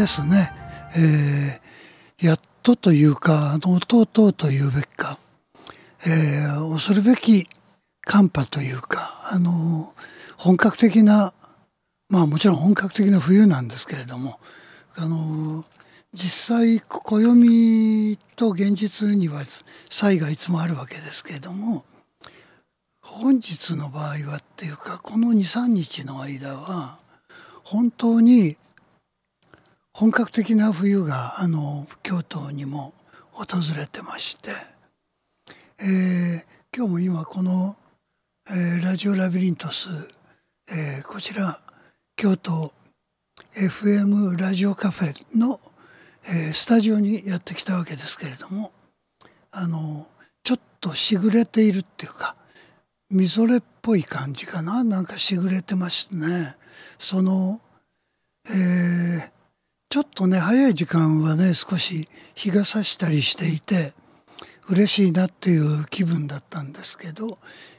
ですね、えー、やっとというかあの弟というべきか、えー、恐るべき寒波というかあの本格的なまあもちろん本格的な冬なんですけれどもあの実際暦と現実には差異がいつもあるわけですけれども本日の場合はっていうかこの23日の間は本当に本格的な冬があの京都にも訪れてまして、えー、今日も今このえー、ラジオラビリントス、えー、こちら京都 FM ラジオカフェの、えー、スタジオにやってきたわけですけれどもあのちょっとしぐれているっていうかみぞれっぽい感じかな？なんかしぐれてますね。その、えー、ちょっとね早い時間はね少し日が差したりしていて嬉しいなっていう気分だったんですけど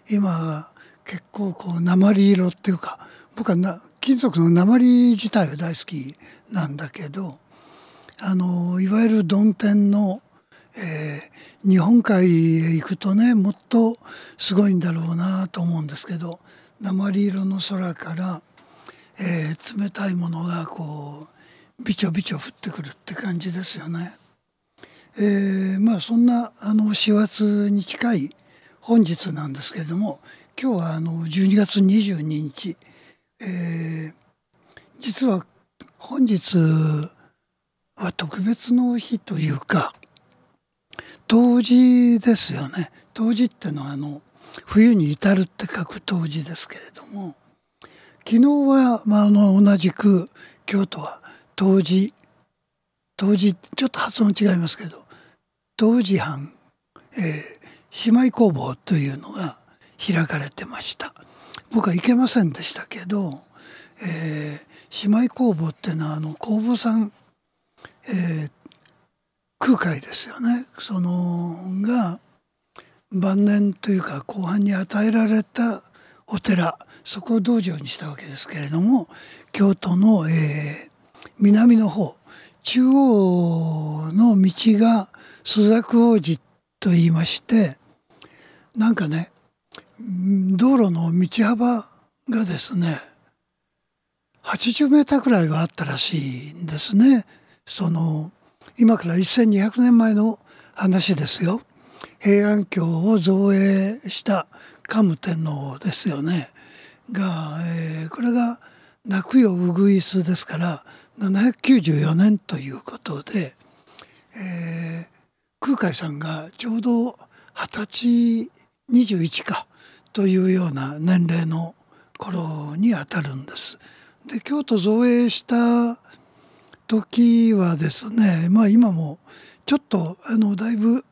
今結構こう鉛色っていうか僕はな金属の鉛自体は大好きなんだけどあのいわゆる曇天の、えー、日本海へ行くとねもっとすごいんだろうなと思うんですけど鉛色の空から、えー、冷たいものがこうビチョビチョ降ってくるって感じですよね。えー、まあそんなあの師走に近い本日なんですけれども今日はあの12月22日、えー、実は本日は特別の日というか冬至ですよね冬至ってのはあの冬に至るって書く冬至ですけれども昨日は、まあ、あの同じく京都は冬至冬至ちょっと発音違いますけど冬至藩、えー、姉妹工房というのが開かれてました。僕は行けませんでしたけど、えー、姉妹工房っていうのはあの工房さん、えー、空海ですよね。そのが晩年というか後半に与えられたお寺。そこを道場にしたわけですけれども京都の、えー、南の方中央の道が朱雀王子と言いましてなんかね道路の道幅がですね80メーターくらいはあったらしいんですね。その今から1200年前の話ですよ。平安京を造営した桓武天皇ですよね。が、えー、これが泣くようぐいすですから794年ということで、えー、空海さんがちょうど二十歳21かというような年齢の頃にあたるんです。で京都造営した時はですねまあ今もちょっとあのだいぶ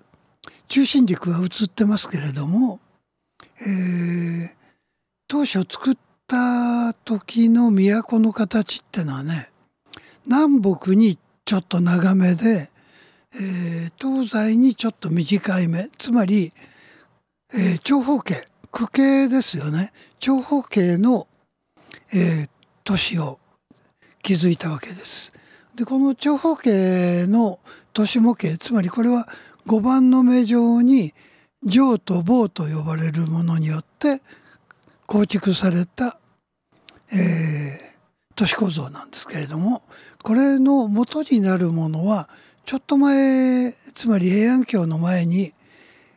中心軸は映ってますけれども、えー、当初作った時の都の形ってのはね南北にちょっと長めで、えー、東西にちょっと短い目つまりえー、長方形。区形ですよね。長方形の、えー、都市を築いたわけです。でこの長方形の都市模型つまりこれは5番の目状に上と棒と呼ばれるものによって構築された、えー、都市構造なんですけれどもこれの元になるものはちょっと前つまり平安京の前に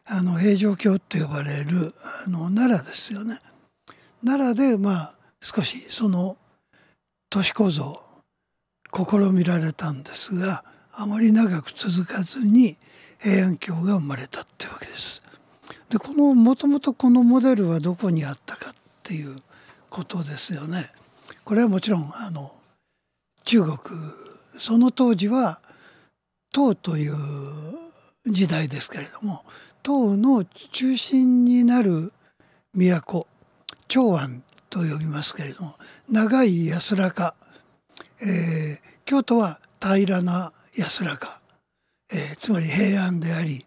あの平城京って呼ばれるあの奈良ですよね。奈良でまあ少しその都市構造試みられたんですがあまり長く続かずに平安京が生まれたってわけです。でこのもともとこのモデルはどこにあったかっていうことですよね。これはもちろんあの中国その当時は唐という時代ですけれども唐の中心になる都長安と呼びますけれども長い安らか、えー、京都は平らな安らか、えー、つまり平安であり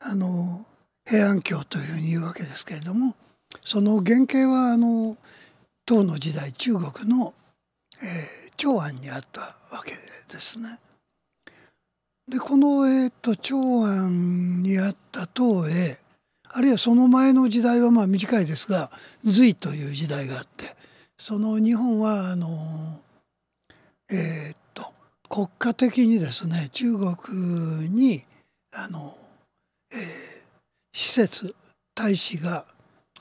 あの平安京というふうに言うわけですけれどもその原型はあの唐の時代中国の、えー、長安にあったわけですね。でこの、えーと、長安にあった唐へあるいはその前の時代はまあ短いですが隋という時代があってその日本はあのえっ、と国家的にですね中国にあの、えー、施設大使が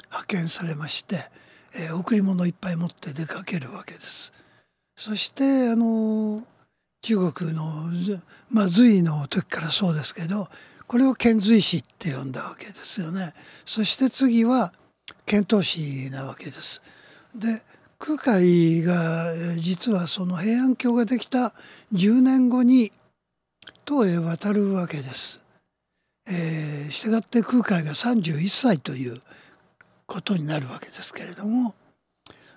派遣されまして、えー、贈り物いっぱい持って出かけるわけです。そしてあの中国の、まあ、隋の時からそうですけどこれを遣隋使って呼んだわけですよね。そして次は遣唐使なわけです。で空海が実はその平安京ができた10年後に唐へ渡るわけです。えー、したがって空海が31歳ということになるわけですけれども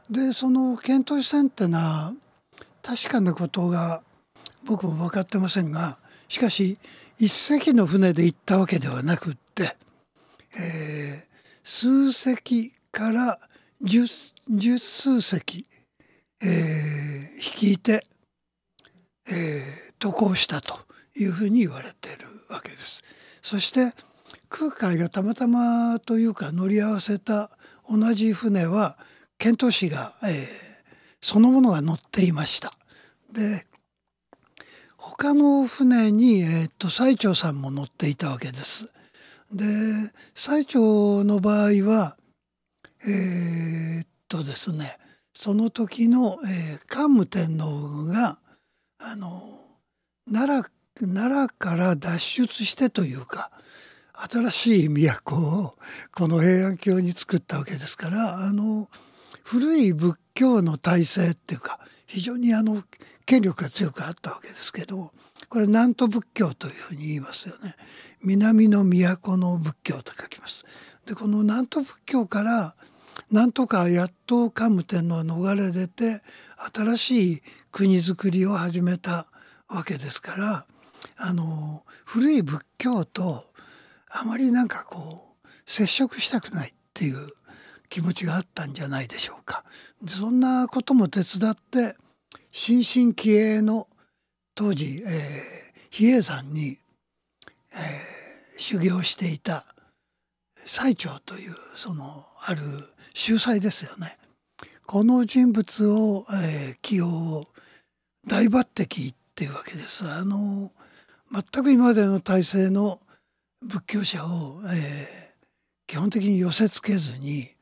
でその遣唐使船ってのは確かなことが僕も分かってませんがしかし一隻の船で行ったわけではなくって、えー、数隻から十十数隻、えー、率いて、えー、渡航したというふうに言われているわけです。そして空海がたまたまというか乗り合わせた同じ船は遣唐使が、えー、そのものが乗っていました。で他の船に、えー、っと最澄さんも乗っていたわけです。で最澄の場合はえー、っとですねその時の、えー、桓武天皇があの奈良奈良から脱出してというか新しい都をこの平安京に作ったわけですからあの古い仏教の体制っていうか非常にあの権力が強くあったわけですけどもこれ南都仏教というふうに言いますよね。南の都の仏教と書きます。でこの南都仏教からなんとかやっと桓武天皇は逃れ出て新しい国づくりを始めたわけですからあの古い仏教とあまりなんかこう接触したくないっていう気持ちがあったんじゃないでしょうか。そんなことも手伝って新進気鋭の当時、えー、比叡山に、えー、修行していた最澄というそのある秀才ですよね。この人物を、えー、起用大抜擢っていうわけです。あの全く今までの体制の仏教者を、えー、基本的に寄せつけずに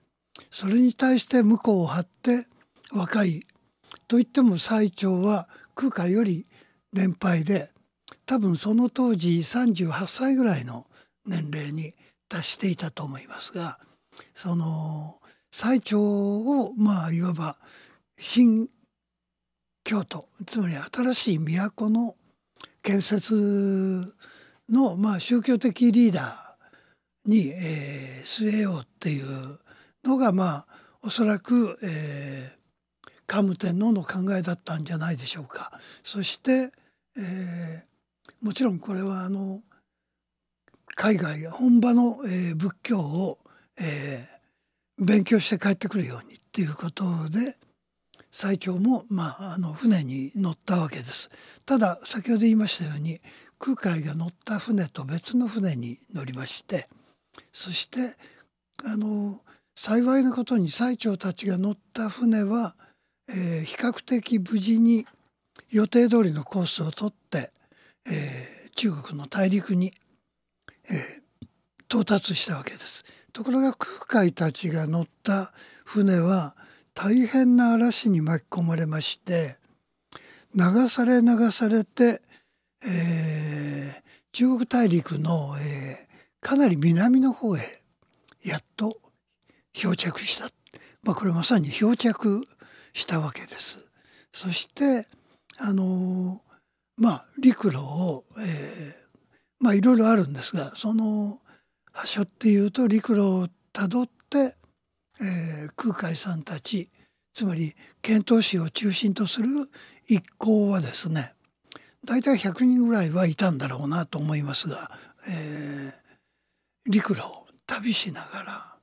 それに対して向こうを張って若いといっても最長は空海より年配で多分その当時38歳ぐらいの年齢に達していたと思いますがその最長をまあいわば新京都つまり新しい都の建設のまあ宗教的リーダーに、えー、据えようっていうのがまあおそらく、えー、桓武天皇の考えだったんじゃないでしょうか。そして、えー、もちろんこれはあの海外本場の、えー、仏教を、えー、勉強して帰ってくるようにっていうことで最長も、まあ、あの船に乗ったわけです。ただ先ほど言いましたように空海が乗った船と別の船に乗りましてそしてあの幸いなことに最澄たちが乗った船は、えー、比較的無事に予定通りのコースを取って、えー、中国の大陸に、えー、到達したわけです。ところが空海たちが乗った船は大変な嵐に巻き込まれまして流され流されて、えー、中国大陸の、えー、かなり南の方へやっと漂着した、まあ、これまさに漂着したわけです。そしてあのまあ陸路を、えー、まあいろいろあるんですがその場所っていうと陸路をたどってえー、空海さんたちつまり遣唐使を中心とする一行はですね大体100人ぐらいはいたんだろうなと思いますが、えー、陸路を旅しながら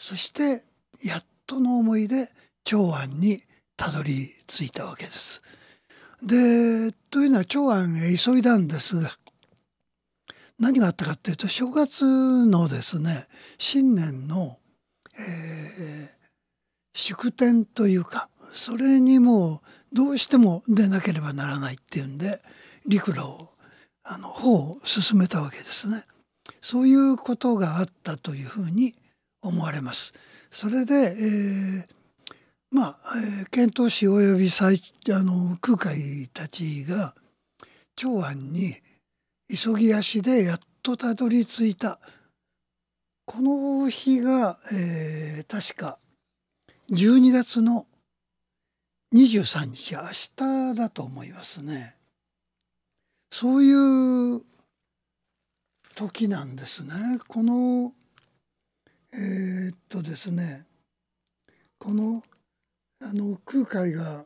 そしてやっとの思いで長安にたどり着いたわけです。でというのは長安へ急いだんですが何があったかっていうと正月のですね新年の、えー、祝典というかそれにもうどうしても出なければならないっていうんで陸路をあの方を進めたわけですね。そういうことがあったというふうに思われます。それで、えー、まあ、えー、遣唐使および最あの空海たちが長安に急ぎ足でやっとたどり着いたこの日が、えー、確か12月の23日明日だと思いますね。そういう時なんですね。このえー、っとですねこのあの空海が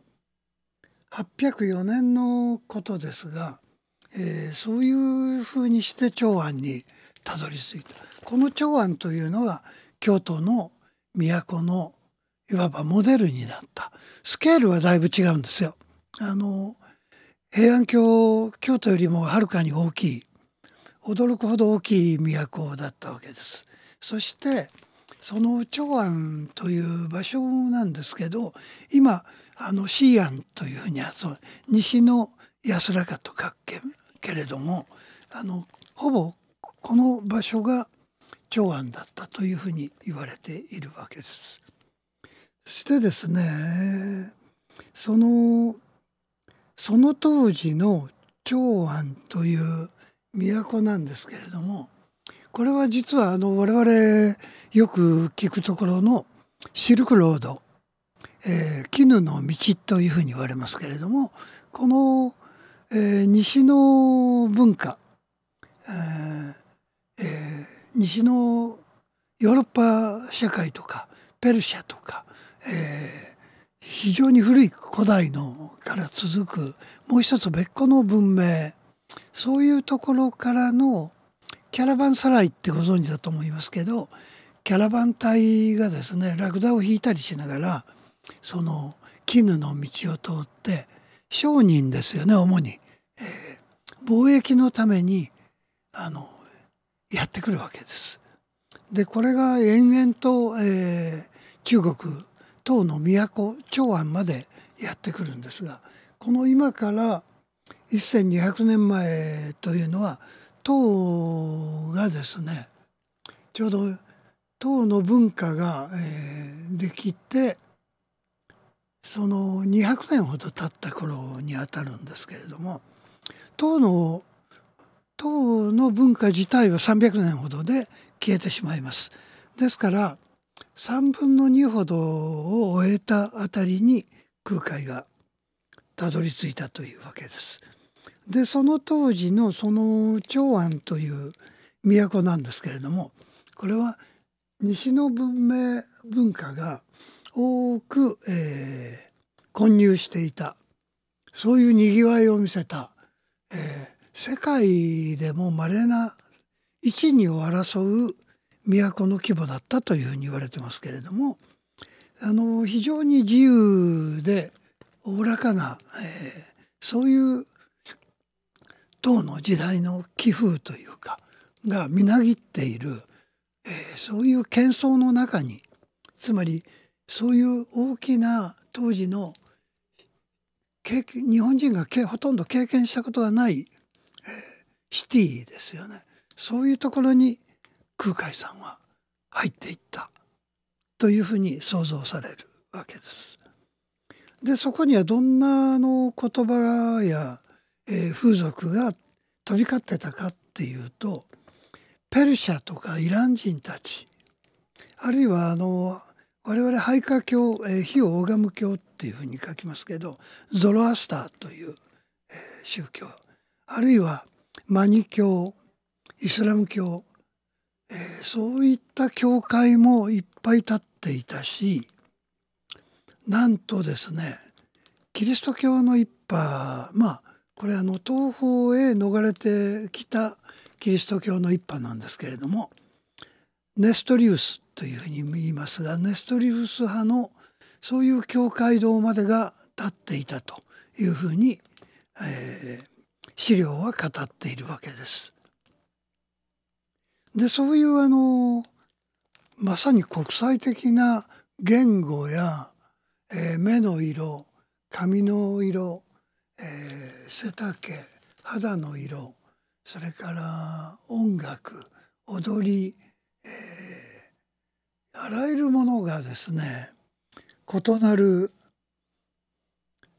804年のことですが、えー、そういうふうにして長安にたどり着いたこの長安というのが京都の都のいわばモデルになったスケールはだいぶ違うんですよ。あの平安京京都よりもはるかに大きい驚くほど大きい都だったわけです。そしてその長安という場所なんですけど今あの西安というふうにそう西の安らかと書くけれどもあのほぼこの場所が長安だったというふうに言われているわけです。そしてですねそのその当時の長安という都なんですけれどもこれは実はあの我々よく聞くところのシルクロード、えー、絹の道というふうに言われますけれどもこの、えー、西の文化、えーえー、西のヨーロッパ社会とかペルシャとか、えー、非常に古い古代のから続くもう一つ別個の文明そういうところからのキャラバンサライってご存知だと思いますけどキャラバン隊がですねラクダを引いたりしながらその絹の道を通って商人ですよね主に、えー、貿易のためにあのやってくるわけです。でこれが延々と、えー、中国唐の都長安までやってくるんですがこの今から1200年前というのは唐がですねちょうど唐の文化が、えー、できてその200年ほど経った頃にあたるんですけれども唐の唐の文化自体は300年ほどで消えてしまいます。ですから3分の2ほどを終えたあたりに空海がたどり着いたというわけです。でその当時のその長安という都なんですけれどもこれは西の文明文化が多く、えー、混入していたそういうにぎわいを見せた、えー、世界でも稀な一二を争う都の規模だったというふうに言われてますけれどもあの非常に自由でおおらかな、えー、そういう唐の時代の気風というかがみなぎっている、えー、そういう喧騒の中につまりそういう大きな当時の経験日本人がほとんど経験したことがない、えー、シティですよねそういうところに空海さんは入っていったというふうに想像されるわけです。でそこにはどんなの言葉やえー、風俗が飛び交ってたかっていうとペルシャとかイラン人たちあるいはあの我々ハイカ教、えー、非オーガム教っていうふうに書きますけどゾロアスターという、えー、宗教あるいはマニ教イスラム教、えー、そういった教会もいっぱい立っていたしなんとですねキリスト教の一派まあこれあの東方へ逃れてきたキリスト教の一派なんですけれどもネストリウスというふうに言いますがネストリウス派のそういう教会堂までが立っていたというふうに、えー、資料は語っているわけです。でそういうあのまさに国際的な言語や、えー、目の色髪の色、えー、背丈肌の色それから音楽踊り、えー、あらゆるものがですね異なる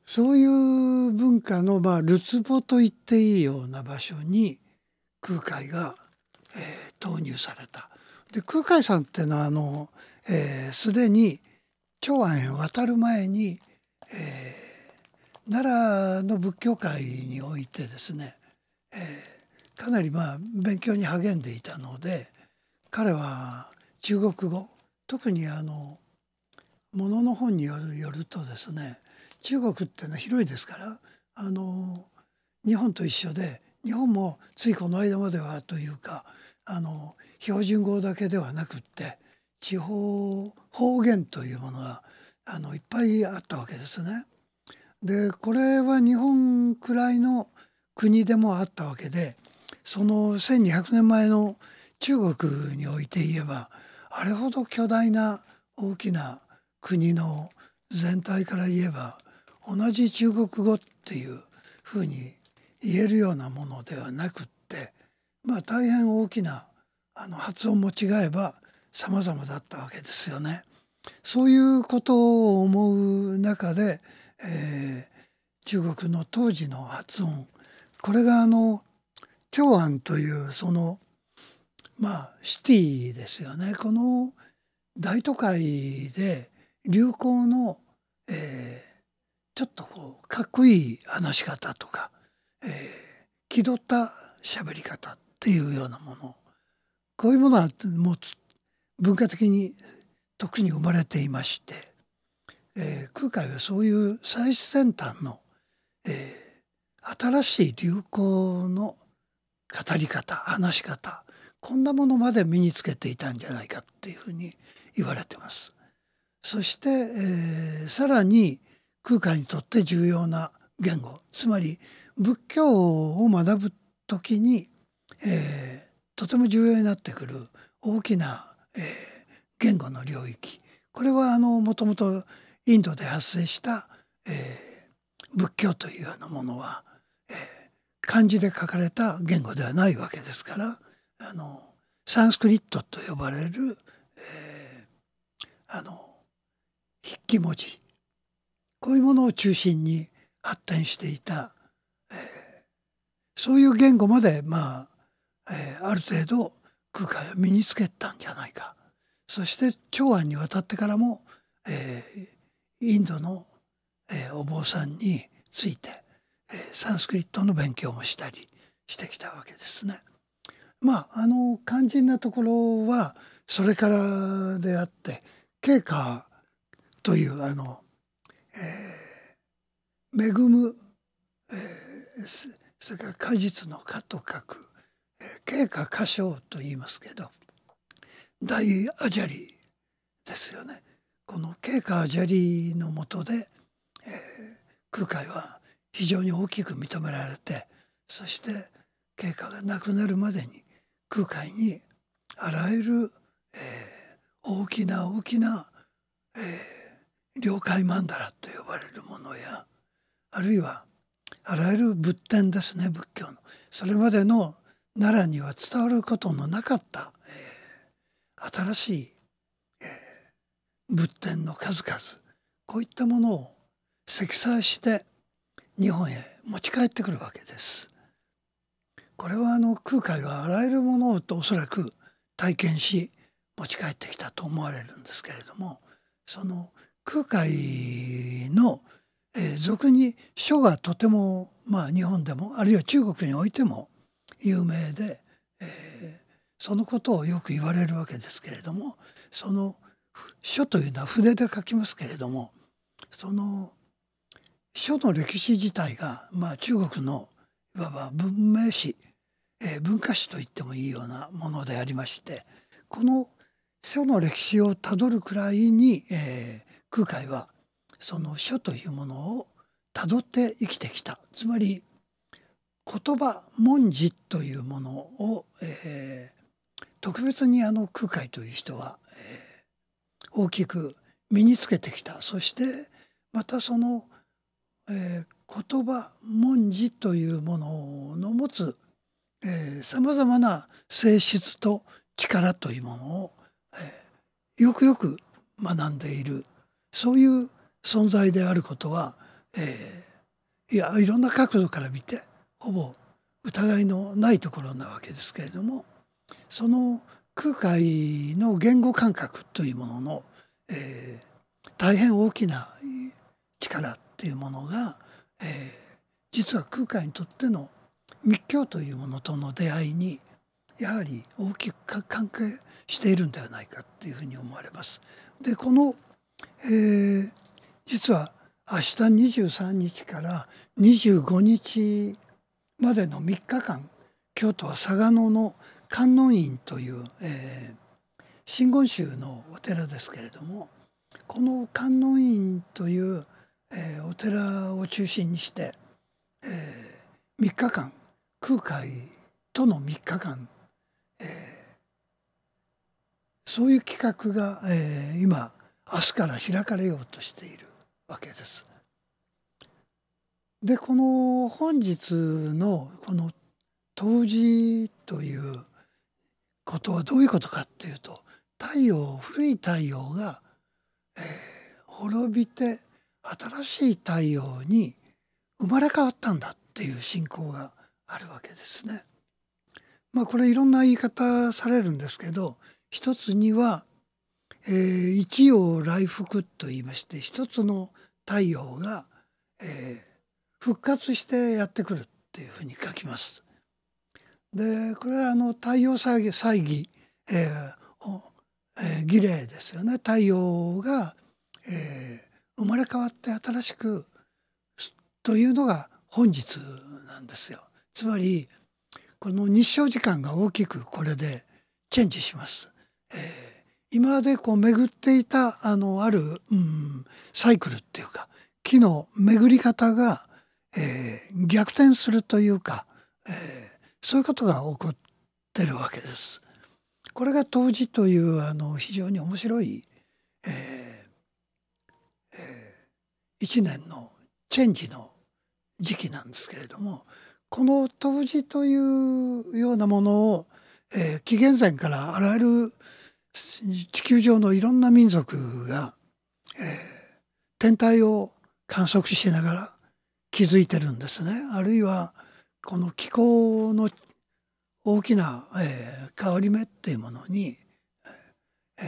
そういう文化のまあるつぼと言っていいような場所に空海が、えー、投入された。で空海さんっていうのはあのすで、えー、に長安へ渡る前に、えー、奈良の仏教界においてですね、えー、かなりまあ勉強に励んでいたので彼は中国語特にあのものの本によるとですね中国ってのは広いですからあの日本と一緒で日本もついこの間まではというかあの標準語だけではなくって地方方言というものがあのいっぱいあったわけですね。でこれは日本くらいの国でもあったわけでその1,200年前の中国において言えばあれほど巨大な大きな国の全体から言えば同じ中国語っていうふうに言えるようなものではなくってまあ大変大きなあの発音も違えば様々だったわけですよね。そういうことを思う中で、えー、中国の当時の発音。これがあの長安というそのまあシティですよね。この大都会で流行の、えちょっとこうかっこいい話し方とか、えー、気取った喋り方っていうようなもの。こういうものはもう文化的に特に生まれていまして、えー、空海はそういう最先端の、えー、新しい流行の語り方話し方こんなものまで身につけていたんじゃないかっていうふうに言われてます。そして、えー、さらに空海にとって重要な言語つまり仏教を学ぶ時に、えー、とても重要になってくる大きな、えー、言語の領域これはもともとインドで発生した、えー、仏教というようなものは、えー、漢字で書かれた言語ではないわけですからあのサンスクリットと呼ばれる、えー、あの筆記文字こういうものを中心に発展していた、えー、そういう言語までまあ、えー、ある程度空海は身につけたんじゃないか。そして長安に渡ってからも、えー、インドの、えー、お坊さんについて、えー、サンスクリットの勉強もしたりしてきたわけですね。まああの肝心なところはそれからであって経過というあのえー、恵む、えー、それから果実の果と書く、え、経過果唱と言いますけど大アジャリですよね。この経過ジャリーのもとで、えー、空海は非常に大きく認められてそして経過がなくなるまでに空海にあらゆる、えー、大きな大きな、えー、了解曼荼羅と呼ばれるものやあるいはあらゆる仏典ですね仏教の。それまでの奈良には伝わることのなかった、えー、新しい、仏典の数々こういったものを積載して日本へ持ち帰ってくるわけです。これはあの空海はあらゆるものをおそらく体験し持ち帰ってきたと思われるんですけれどもその空海の、えー、俗に書がとても、まあ、日本でもあるいは中国においても有名で、えー、そのことをよく言われるわけですけれどもその書というのは筆で書きますけれどもその書の歴史自体が、まあ、中国のいわば文明史、えー、文化史と言ってもいいようなものでありましてこの書の歴史をたどるくらいに、えー、空海はその書というものをたどって生きてきた。つまり言葉文字というものを、えー、特別にあの空海という人は、大きく身につけてきた。そしてまたその、えー、言葉文字というものの持つさまざまな性質と力というものを、えー、よくよく学んでいる。そういう存在であることは、えー、いやいろんな角度から見てほぼ疑いのないところなわけですけれどもその空海の言語感覚というものの、えー、大変大きな力っていうものが、えー、実は空海にとっての密教というものとの出会いにやはり大きく関係しているんではないかっていうふうに思われます。でこの、えー、実は明日23日から25日までの3日間京都は嵯峨野の観音院という、えー、真言宗のお寺ですけれどもこの観音院という、えー、お寺を中心にして、えー、3日間空海との3日間、えー、そういう企画が、えー、今明日から開かれようとしているわけです。でこの本日のこの冬至ということはどういうことかっていうと太陽古い太陽が、えー、滅びて新しい太陽に生まれ変わったんだっていう信仰があるわけですね。まあこれいろんな言い方されるんですけど一つには、えー、一陽来復と言いまして一つの太陽が、えー、復活してやってくるっていうふうに書きます。でこれはあの太陽祭儀祭儀、えーえー、儀礼ですよね太陽が、えー、生まれ変わって新しくというのが本日なんですよ。つまりこの日照時間が大きくこれでチェンジします。えー、今までこう巡っていたあのある、うん、サイクルっていうか木の巡り方がえー、逆転するというか、えー、そういうことが起こってるわけです。これが当時というあの非常に面白い、えーえー、一年のチェンジの時期なんですけれどもこの当時というようなものを、えー、紀元前からあらゆる地球上のいろんな民族が、えー、天体を観測しながら気づいてるんですね。あるいはこの気候の大きな、えー、変わり目っていうものに、えー、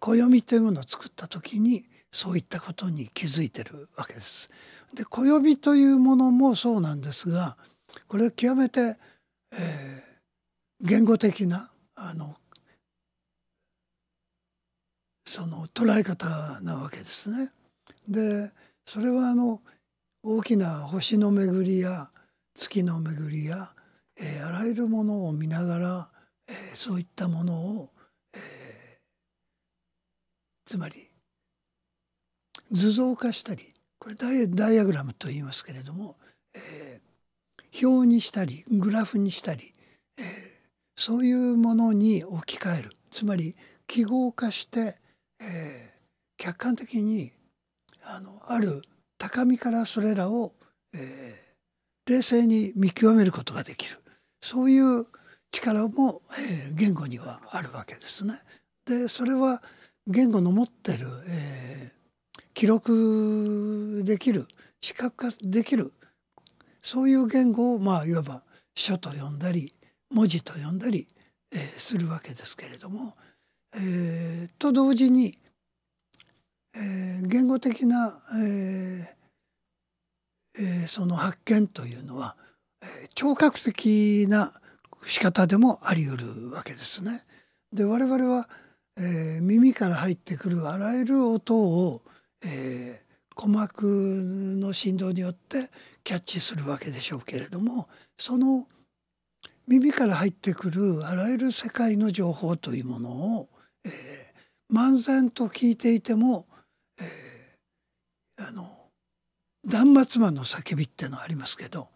暦というものを作った時にそういったことに気づいてるわけです。で暦というものもそうなんですがこれは極めて、えー、言語的なあのその捉え方なわけですね。でそれはあの大きな星の巡りや月の巡りや、えー、あらゆるものを見ながら、えー、そういったものを、えー、つまり図像化したりこれダイダイアグラムと言いますけれども、えー、表にしたりグラフにしたり、えー、そういうものに置き換える。つまり記号化して、えー、客観的にあのある高みからそれらを、えー、冷静に見極めることができるそういう力も、えー、言語にはあるわけですね。でそれは言語の持ってる、えー、記録できる視覚化できるそういう言語をまあいわば書と呼んだり文字と呼んだり、えー、するわけですけれども、えー、と同時にえー、言語的な、えーえー、その発見というのは、えー、聴覚的な仕方でもあり得るわけですね。で我々は、えー、耳から入ってくるあらゆる音を、えー、鼓膜の振動によってキャッチするわけでしょうけれどもその耳から入ってくるあらゆる世界の情報というものを、えー、漫然と聞いていても、えー、あの断末魔の叫びってのありますけど、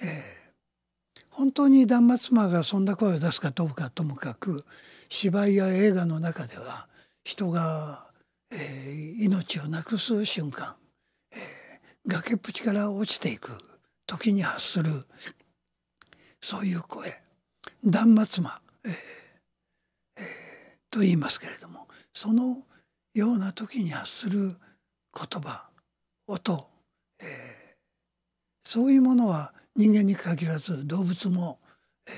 えー、本当に断末魔がそんな声を出すかどうかともかく芝居や映画の中では人が、えー、命をなくす瞬間、えー、崖っぷちから落ちていく時に発するそういう声断末魔、えーえー、と言いますけれどもそのような時に発する言葉音、えー、そういうものは人間に限らず動物も、え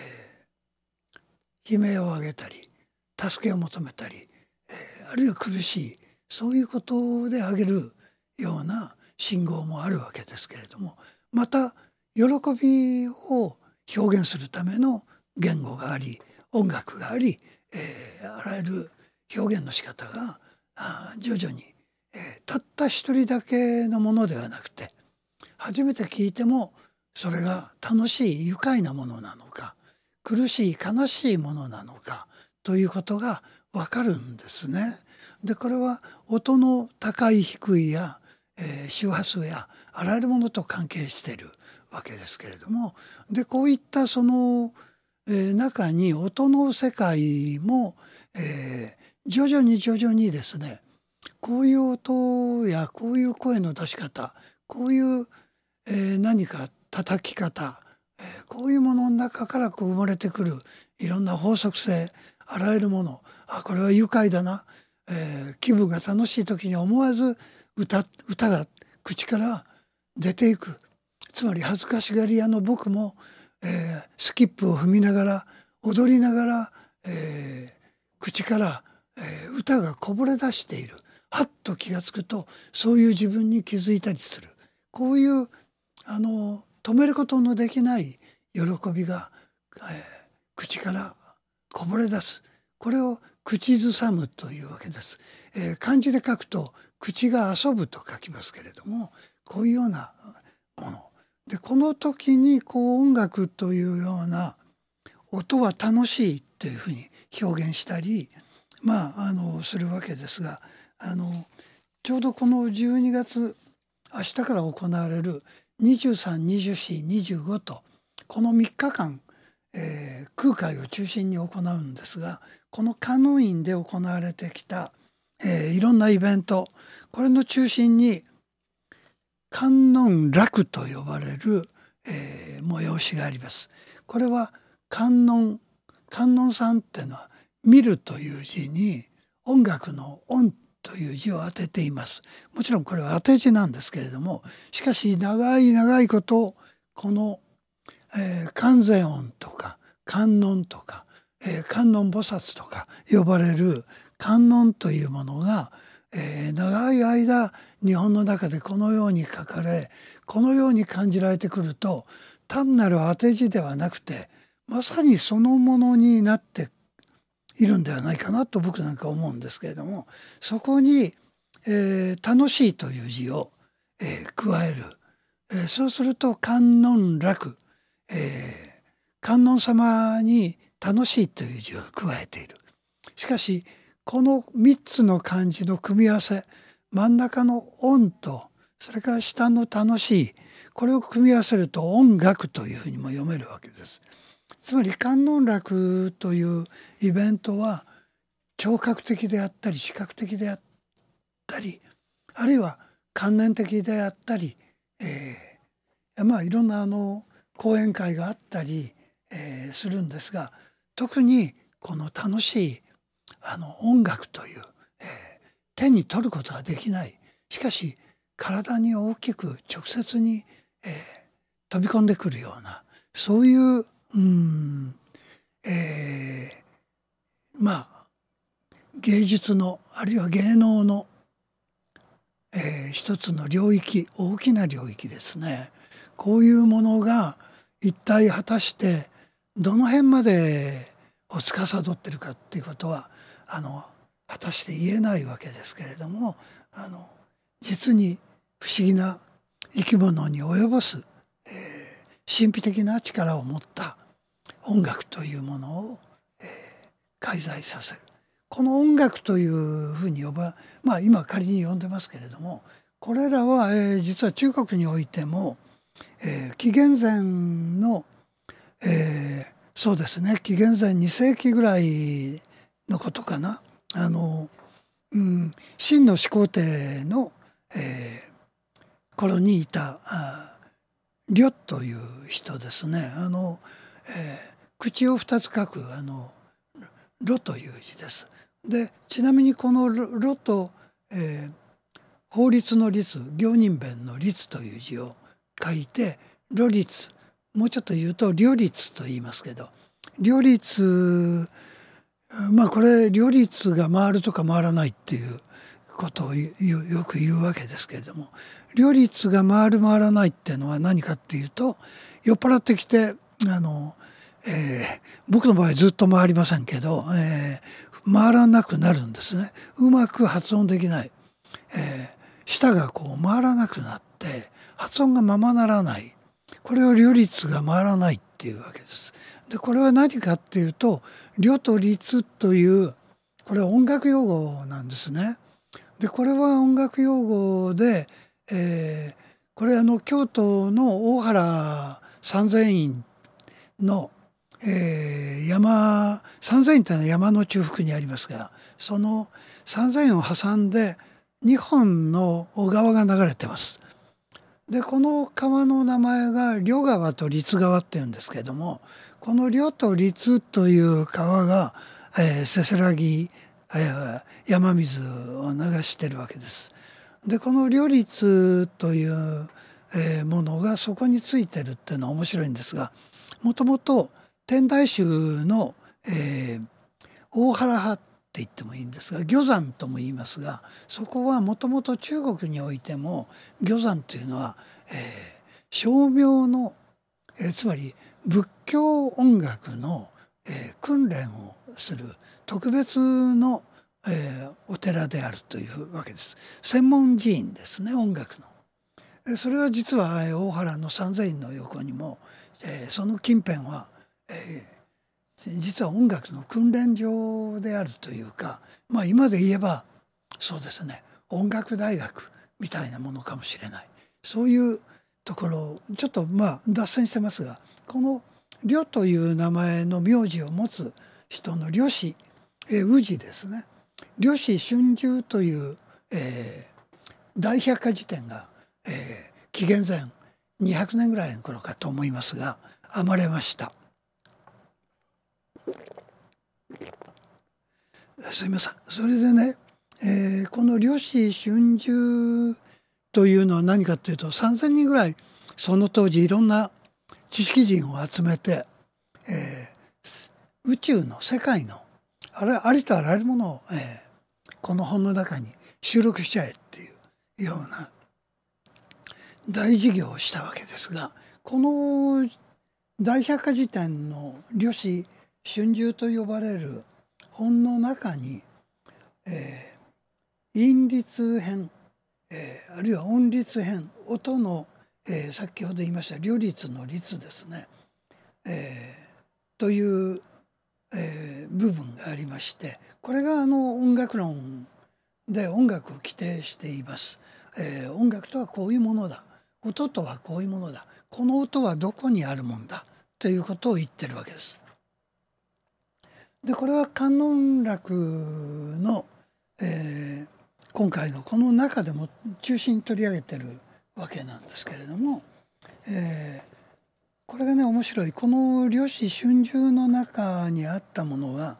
ー、悲鳴を上げたり助けを求めたり、えー、あるいは苦しいそういうことで上げるような信号もあるわけですけれどもまた喜びを表現するための言語があり音楽があり、えー、あらゆる表現の仕方があ徐々に、えー、たった一人だけのものではなくて初めて聞いてもそれが楽しい愉快なものなのか苦しい悲しいものなのかということがわかるんですね。でこれは音の高い低いや、えー、周波数やあらゆるものと関係しているわけですけれどもでこういったその、えー、中に音の世界も、えー、徐々に徐々にですねこういう音やこういう声の出し方こういう、えー、何か叩き方、えー、こういうものの中からこう生まれてくるいろんな法則性あらゆるものあこれは愉快だな、えー、気分が楽しい時に思わず歌歌が口から出ていく。つまり恥ずかしがり屋の僕も、えー、スキップを踏みながら踊りながら、えー、口から、え、歌がこぼれ出している。はっと気が付くとそういう自分に気づいたりする。こういうあの止めることのできない喜びが、えー、口からこぼれ出す。これを口ずさむというわけです、えー、漢字で書くと口が遊ぶと書きますけれどもこういうようなもの。でこの時にこう音楽というような音は楽しいっていうふうに表現したりまああのするわけですがあのちょうどこの12月明日から行われる232425とこの3日間、えー、空海を中心に行うんですがこのカノ院で行われてきた、えー、いろんなイベントこれの中心に観音楽と呼ばれる、えー、催しがあります。これは観音観音さんっていうのは見るという字に音楽の音という字を当てています。もちろんこれは当て字なんですけれどもしかし長い長いことこの、えー、観世音とか観音とか、えー、観音菩薩とか呼ばれる観音というものが、えー、長い間日本の中でこのように書かれこのように感じられてくると単なる当て字ではなくてまさにそのものになっているんではないかなと僕なんか思うんですけれどもそこに、えー、楽しいという字を、えー、加える、えー、そうすると観音楽、えー、観音様に楽しいという字を加えている。しかしこの3つの漢字の組み合わせ真ん中の音とそれから下の楽しいこれを組み合わせると音楽というふうにも読めるわけです。つまり観音楽というイベントは聴覚的であったり視覚的であったりあるいは観念的であったり、えー、まあいろんなあの講演会があったり、えー、するんですが特にこの楽しいあの音楽という、えー、手に取ることはできない。しかし体に大きく直接に、えー、飛び込んでくるようなそういううん、えー、まあ芸術のあるいは芸能の、えー、一つの領域大きな領域ですね。こういうものが一体果たしてどの辺までを司ってるかっていうことはあの果たして言えないわけですけれどもあの実に不思議な生き物に及ぼす、えー、神秘的な力を持った音楽というものを、えー、介在させるこの音楽というふうに呼ばまあ今仮に呼んでますけれどもこれらは、えー、実は中国においても、えー、紀元前の、えー、そうですね紀元前2世紀ぐらいのことかな。あの、うん、秦の始皇帝の、えー、頃にいた呂という人ですね。あの、えー、口を2つ書くあの呂という字です。でちなみにこの呂と、えー、法律の律行人弁の律という字を書いて呂律もうちょっと言うと両律と言いますけど両律まあこれ両律が回るとか回らないっていうことをよく言うわけですけれども両律が回る回らないっていうのは何かっていうと酔っ払ってきてあの、えー、僕の場合ずっと回りませんけど、えー、回らなくなるんですねうまく発音できない、えー、舌がこう回らなくなって発音がままならないこれを両律が回らないっていうわけです。でこれは何かっていうと両と律というこれは音楽用語なんですね。でこれは音楽用語で、えー、これあの京都の大原三千院の、えー、山三千院というのは山の中腹にありますがその三千院を挟んで2本の小川が流れてます。でこの川の名前が両川と律川っていうんですけれどもこの両と律という川が、えー、せせらぎ、えー、山水を流してるわけです。でこの両律という、えー、ものがそこについてるっていうのは面白いんですがもともと天台宗の、えー、大原派って言ってもいいんですが魚山とも言いますがそこはもともと中国においても魚山というのは、えー、称名の、えー、つまり仏教音楽の、えー、訓練をする特別の、えー、お寺であるというわけです専門寺院ですね音楽の。それは実は大原の三千院の横にも、えー、その近辺は、えー、実は音楽の訓練場であるというかまあ今で言えばそうですね。音楽大学みたいなものかもしれない。そういうところちょっとまあ脱線してますがこの「呂」という名前の名字を持つ人の呂氏宇治ですね。呂氏春秋という、えー、大百科事典が、えー、紀元前200年ぐらいの頃かと思いますが編まれました。すみません。それでね、えー、この呂氏春秋というのは何かというと3,000人ぐらいその当時いろんな知識人を集めて、えー、宇宙の世界のあれありとあらゆるものを、えー、この本の中に収録しちゃえっていうような大事業をしたわけですがこの大百科事典の呂氏春秋と呼ばれる本の中に、えー、韻律編、えー、あるいは音律編音の、えー、先ほど言いました両律の律ですね、えー、という、えー、部分がありましてこれがあの音楽論で音楽を規定しています、えー。音楽とはこういうものだ音とはこういうものだこの音はどこにあるもんだということを言ってるわけです。でこれは観音楽の、えー、今回のこの中でも中心に取り上げてるわけなんですけれども、えー、これがね面白い。この漁師春秋の中にあったものが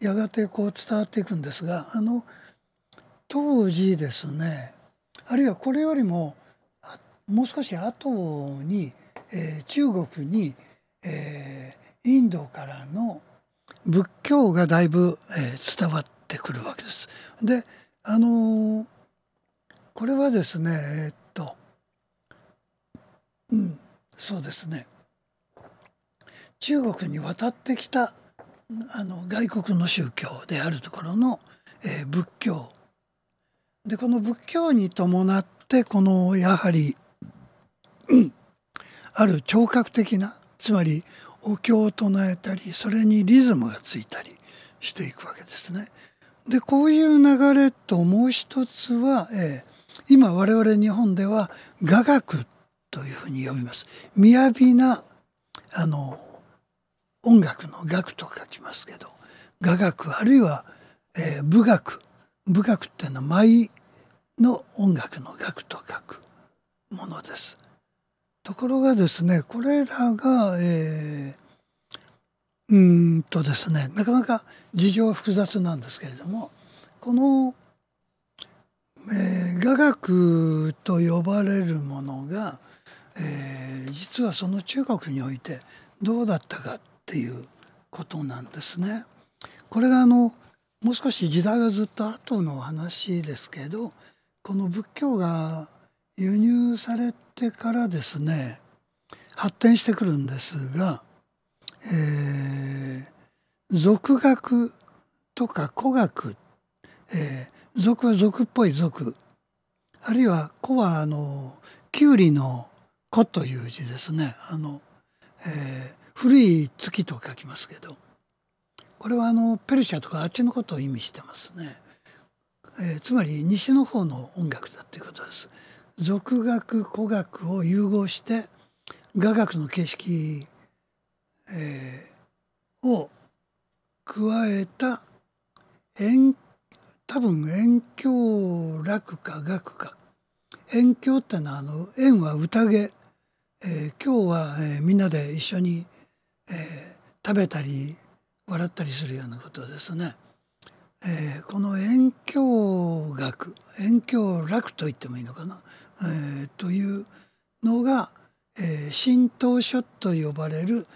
やがてこう伝わっていくんですがあの当時ですねあるいはこれよりももう少し後に、えー、中国に、えー、インドからの仏教がだいぶ、えー、伝わってくるわけです。であのー、これはですねえー、っとうんそうですね中国に渡ってきたあの外国の宗教であるところの、えー、仏教でこの仏教に伴ってこのやはり、うん、ある聴覚的なつまりお経を唱えたりそれにリズムがついたりしていくわけですね。でこういう流れともう一つは、えー、今我々日本では雅楽というふうに呼びます。雅なあの音楽の楽と書きますけど雅楽あるいは、えー、武楽武楽っていうのは舞の音楽の楽と書くものです。ところがですねこれらが、えー、うんとですねなかなか事情は複雑なんですけれどもこの、えー、雅楽と呼ばれるものが、えー、実はその中国においてどうだったかっていうことなんですね。これがあのもう少し時代はずっと後の話ですけどこの仏教が輸入されてからですね発展してくるんですが、えー、俗学とか古学、えー、俗は俗っぽい俗あるいは古はあのきゅうりの古という字ですね。あの、えー、古い月と書きますけど。これはあのペルシャとかあっちのことを意味してますね、えー、つまり西の方の音楽だっていうことです。俗学古学を融合して雅楽の形式、えー、を加えた遠多分遠鏡楽か楽か遠鏡ってのはあの縁は宴、えー、今日は、えー、みんなで一緒に、えー、食べたり笑ったりするようなことですね。えー、この遠鏡学遠鏡楽と言ってもいいのかな、えー、というのが、えー、神道書と呼ばれる、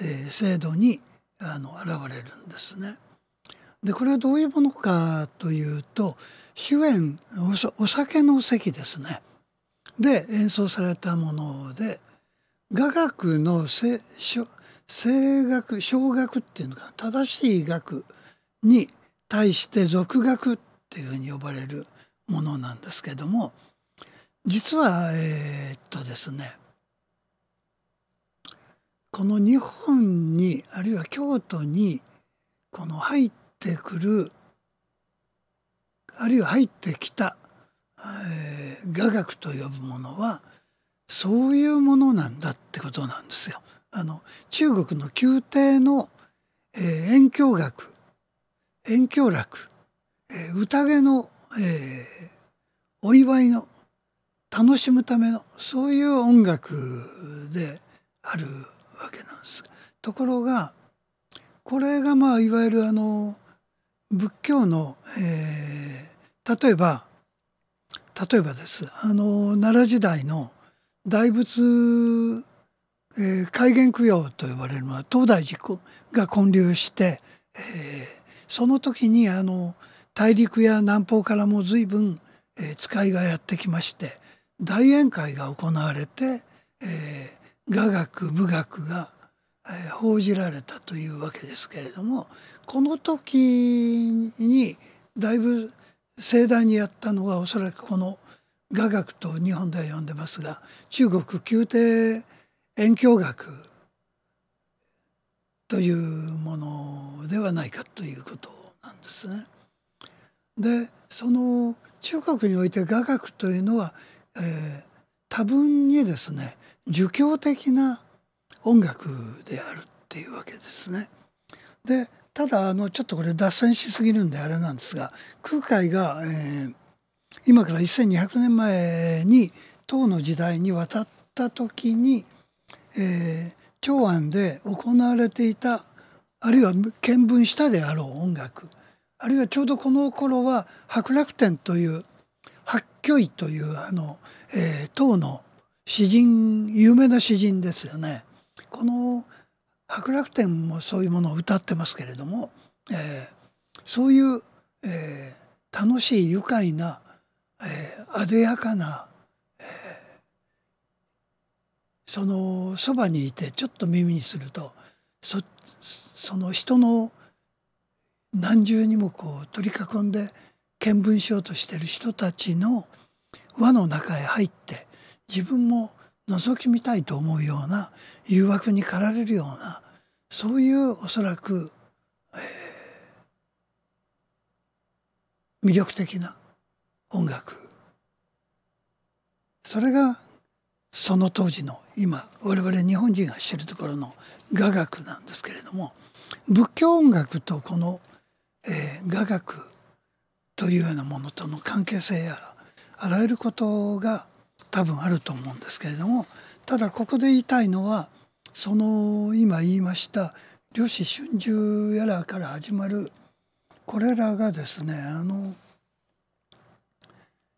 えー、制度にあの現れるんですね。でこれはどういうものかというと主演お酒の席ですね。で演奏されたもので雅楽の声楽小楽っていうのが正しい楽に対して俗楽っていうふうに呼ばれるものなんですけども実はえー、っとですねこの日本にあるいは京都にこの入ってくるあるいは入ってきた、えー、雅楽と呼ぶものはそういうものなんだってことなんですよ。あの中国の宮廷の、えー、遠鏡楽遠鏡楽、えー、宴の、えー、お祝いの楽しむためのそういう音楽であるわけなんです。ところがこれがまあいわゆるあの仏教の、えー、例えば例えばですあの奈良時代の大仏、えー、戒厳供養と呼ばれるのは東大寺が建立して、えー、その時にあの大陸や南方からも随分、えー、使いがやってきまして大宴会が行われて、えー、雅楽武楽が、えー、報じられたというわけですけれどもこの時にだいぶ盛大にやったのはおそらくこの雅楽と日本では呼んでますが中国宮廷遠鏡楽というものではないかということなんですね。でその中国において雅楽というのはえー、多分にですね儒教的な音楽であるっていうわけですね。でただあのちょっとこれ脱線しすぎるんであれなんですが空海が、えー、今から1200年前に唐の時代に渡った時に、えー、長安で行われていたあるいは見聞したであろう音楽あるいはちょうどこの頃は博楽天という虚医というあの、えー、唐の詩人有名な詩人ですよね。この博楽天もそういうものを歌ってますけれども、えー、そういう、えー、楽しい愉快な、えー、あでやかな、えー、そのそばにいてちょっと耳にするとそその人の何重にもこう取り囲んで見聞しようとしてる人たちの輪の中へ入って自分も覗き見たいと思うような誘惑に駆られるようなそういうおそらく、えー、魅力的な音楽。それがその当時の今我々日本人が知るところの雅楽なんですけれども仏教音楽とこの、えー、雅楽というようなものとの関係性やあらゆることが多分あると思うんですけれどもただここで言いたいのはその今言いました漁師春秋やらから始まるこれらがですねあの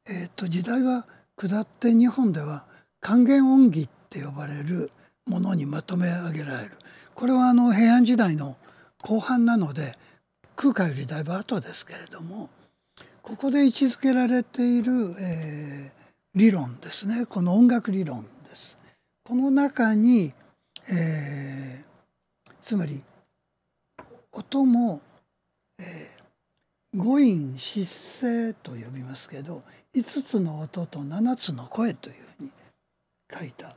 えっ、と時代は下って日本では還元音儀って呼ばれるものにまとめ上げられる。これはあの平安時代の後半なので空海よりだいぶ後ですけれどもここで位置づけられている、えー、理論ですね。この音楽理論です。この中に、えー、つまり音も、えー、五音失声と呼びますけど5つの音と7つの声というふうに書いた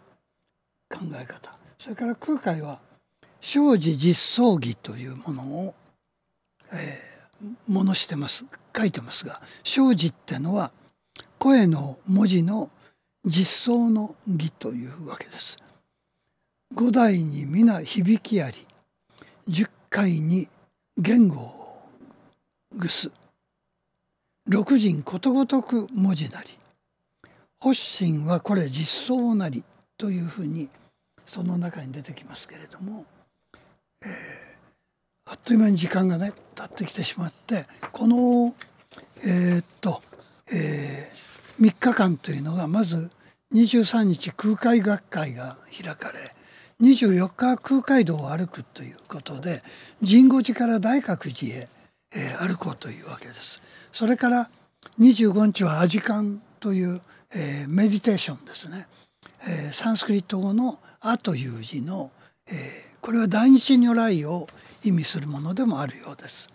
考え方。それから空海は「生児実相儀」というものを、えー、ものしてます。書いてますが「生児」ってのは声の文字の実相の儀というわけです。五代に皆響きあり十回に言語をぐす六人ことごとく文字なり発心はこれ実相なりというふうにその中に出てきますけれども、えー、あっという間に時間がね経ってきてしまってこのえー、っと、えー、3日間というのがまず23日空海学会が開かれ24日空海道を歩くということで神護寺から大覚寺へ、えー、歩こうというわけです。それから25日はアジカンという、えー、メディテーションですね、えー、サンスクリット語の「あ」という字の、えー、これは大日如来を意味するものでもあるようです。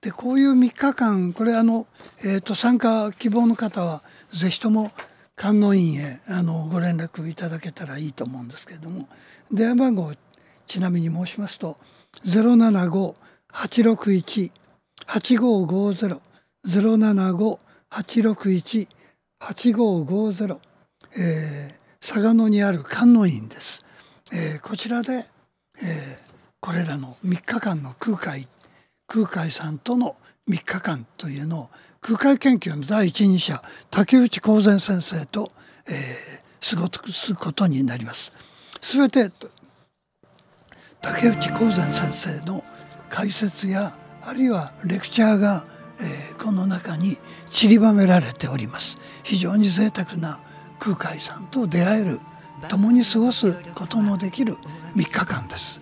でこういう3日間これあの、えーと、参加希望の方は是非とも観音院へあのご連絡いただけたらいいと思うんですけれども。電話番号ちなみに申しますと075-861-8550 075-861-8550、えー、佐賀野にある観音院です、えー、こちらで、えー、これらの3日間の空海空海さんとの3日間というのを空海研究の第一人者竹内光善先生と、えー、過ごすことになります。すべて竹内光善先生の解説やあるいはレクチャーがえー、この中に散りばめられております非常に贅沢な空海さんと出会える共に過ごすことのできる3日間です